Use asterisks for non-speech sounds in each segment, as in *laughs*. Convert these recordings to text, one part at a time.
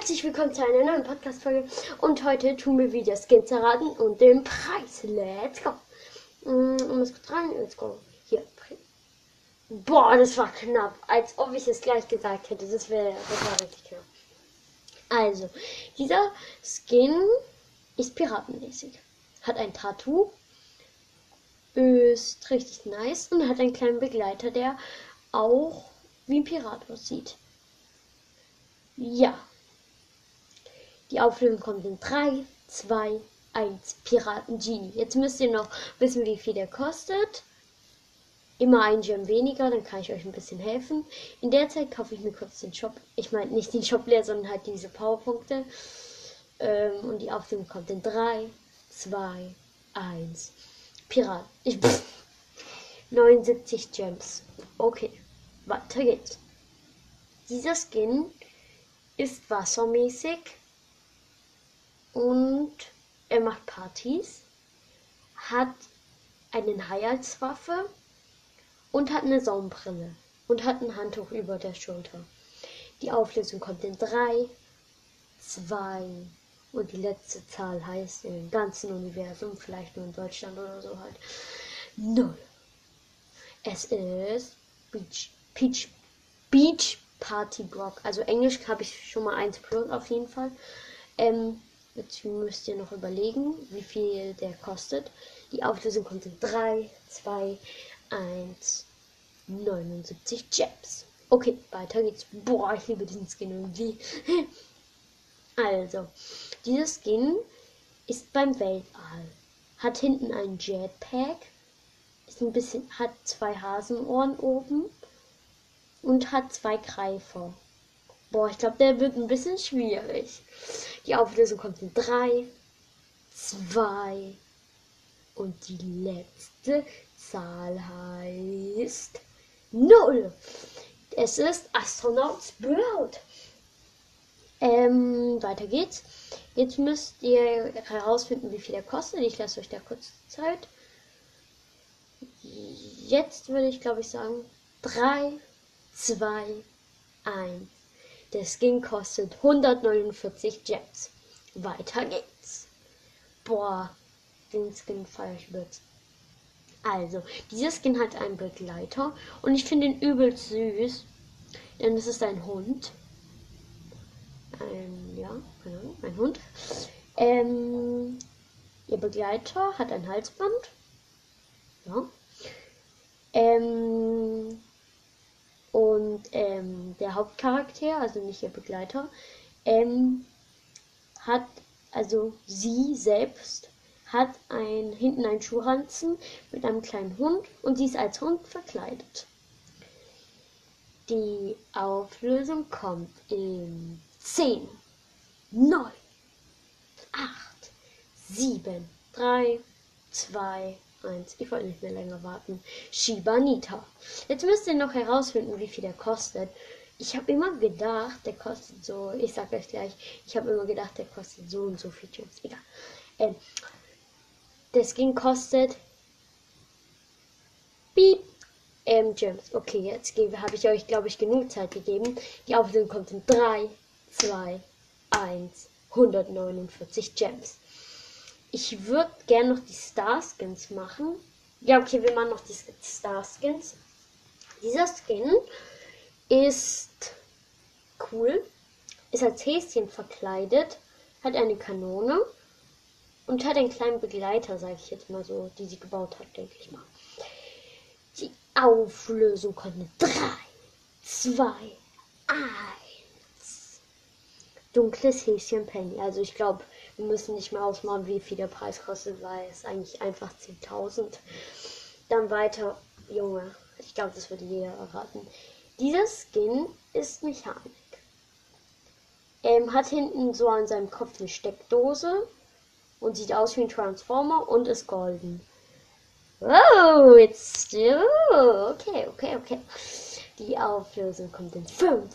Herzlich willkommen zu einer neuen Podcast-Folge. Und heute tun wir wieder Skins erraten und den Preis. Let's go. Mm, es kurz rein, let's go. Hier. Boah, das war knapp. Als ob ich es gleich gesagt hätte. Das, wär, das war richtig knapp. Also, dieser Skin ist piratenmäßig. Hat ein Tattoo. Ist richtig nice und hat einen kleinen Begleiter, der auch wie ein Pirat aussieht. Ja. Die Auflösung kommt in 3, 2, 1. Piraten Genie. Jetzt müsst ihr noch wissen, wie viel der kostet. Immer ein Gem weniger, dann kann ich euch ein bisschen helfen. In der Zeit kaufe ich mir kurz den Shop. Ich meine nicht den Shop leer, sondern halt diese Powerpunkte. Ähm, und die Auflösung kommt in 3, 2, 1. Pirat. Ich. 79 *laughs* Gems. Okay, weiter geht's. Dieser Skin ist wassermäßig und er macht Partys, hat einen Hai als Waffe und hat eine Sonnenbrille und hat ein Handtuch über der Schulter. Die Auflösung kommt in 3, 2 und die letzte Zahl heißt im ganzen Universum, vielleicht nur in Deutschland oder so halt, 0. Es ist Beach, Peach, Beach Party Block. Also Englisch habe ich schon mal 1 plus auf jeden Fall. Ähm, jetzt müsst ihr noch überlegen, wie viel der kostet. Die Auflösung kommt in 3, 2, 1, 79 Gems. Okay, weiter geht's. Boah, ich liebe diesen Skin irgendwie. *laughs* also, dieses Skin ist beim Weltall. Hat hinten ein Jetpack. Ist ein bisschen, hat zwei Hasenohren oben und hat zwei Greifer. Boah, ich glaube, der wird ein bisschen schwierig. Die Auflösung kommt in 3, 2 und die letzte Zahl heißt 0. Es ist Astronaut Sprout. Ähm, weiter geht's. Jetzt müsst ihr herausfinden, wie viel er kostet. Ich lasse euch da kurz Zeit. Jetzt würde ich, glaube ich, sagen 3, 2, 1. Der Skin kostet 149 Gems. Weiter geht's. Boah, den Skin feiere ich mit. Also, dieser Skin hat einen Begleiter und ich finde ihn übelst süß. Denn es ist ein Hund. Ein, ja, genau, ein Hund. Ähm, ihr Begleiter hat ein Halsband. Ja. Ähm, und ähm, der Hauptcharakter, also nicht ihr Begleiter, ähm, hat, also sie selbst hat ein, hinten einen Schuhranzen mit einem kleinen Hund und sie ist als Hund verkleidet. Die Auflösung kommt in 10, 9, 8, 7, 3, 2, 1. Ich wollte nicht mehr länger warten. Shibanita. Jetzt müsst ihr noch herausfinden, wie viel der kostet. Ich habe immer gedacht, der kostet so, ich sag euch gleich, ich habe immer gedacht, der kostet so und so viel Chips. Egal. Ähm, der Skin kostet Beep ähm, Gems. Okay, jetzt habe ich euch, glaube ich, genug Zeit gegeben. Die Auflösung kommt in 3, 2, 1, 149 Gems. Ich würde gerne noch die Star Skins machen. Ja, okay, wir machen noch die Star Skins. Dieser Skin ist cool. Ist als Häschen verkleidet. Hat eine Kanone. Und hat einen kleinen Begleiter, sage ich jetzt mal so, die sie gebaut hat, denke ich mal. Die Auflösung kommt mit 3, 2, 1. Dunkles Häschen Penny. Also ich glaube, wir müssen nicht mehr ausmachen, wie viel der Preis kostet, weil es eigentlich einfach 10.000. Dann weiter, Junge. Ich glaube, das würde jeder erraten. Dieser Skin ist Mechanik. Ähm, hat hinten so an seinem Kopf eine Steckdose und sieht aus wie ein Transformer und ist golden. Oh, jetzt. Oh, okay, okay, okay. Die Auflösung kommt in 5,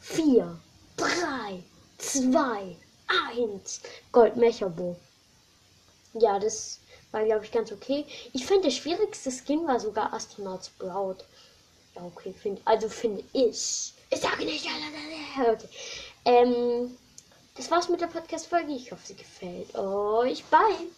4, 3, 2, 1. Goldmecherbo. Ja, das war, glaube ich, ganz okay. Ich finde, der schwierigste Skin war sogar Astronaut Sprout. Ja, okay, find, also finde ich. Ich sage nicht. Okay. Ähm, das war's mit der Podcast-Folge. Ich hoffe, sie gefällt euch. Bye!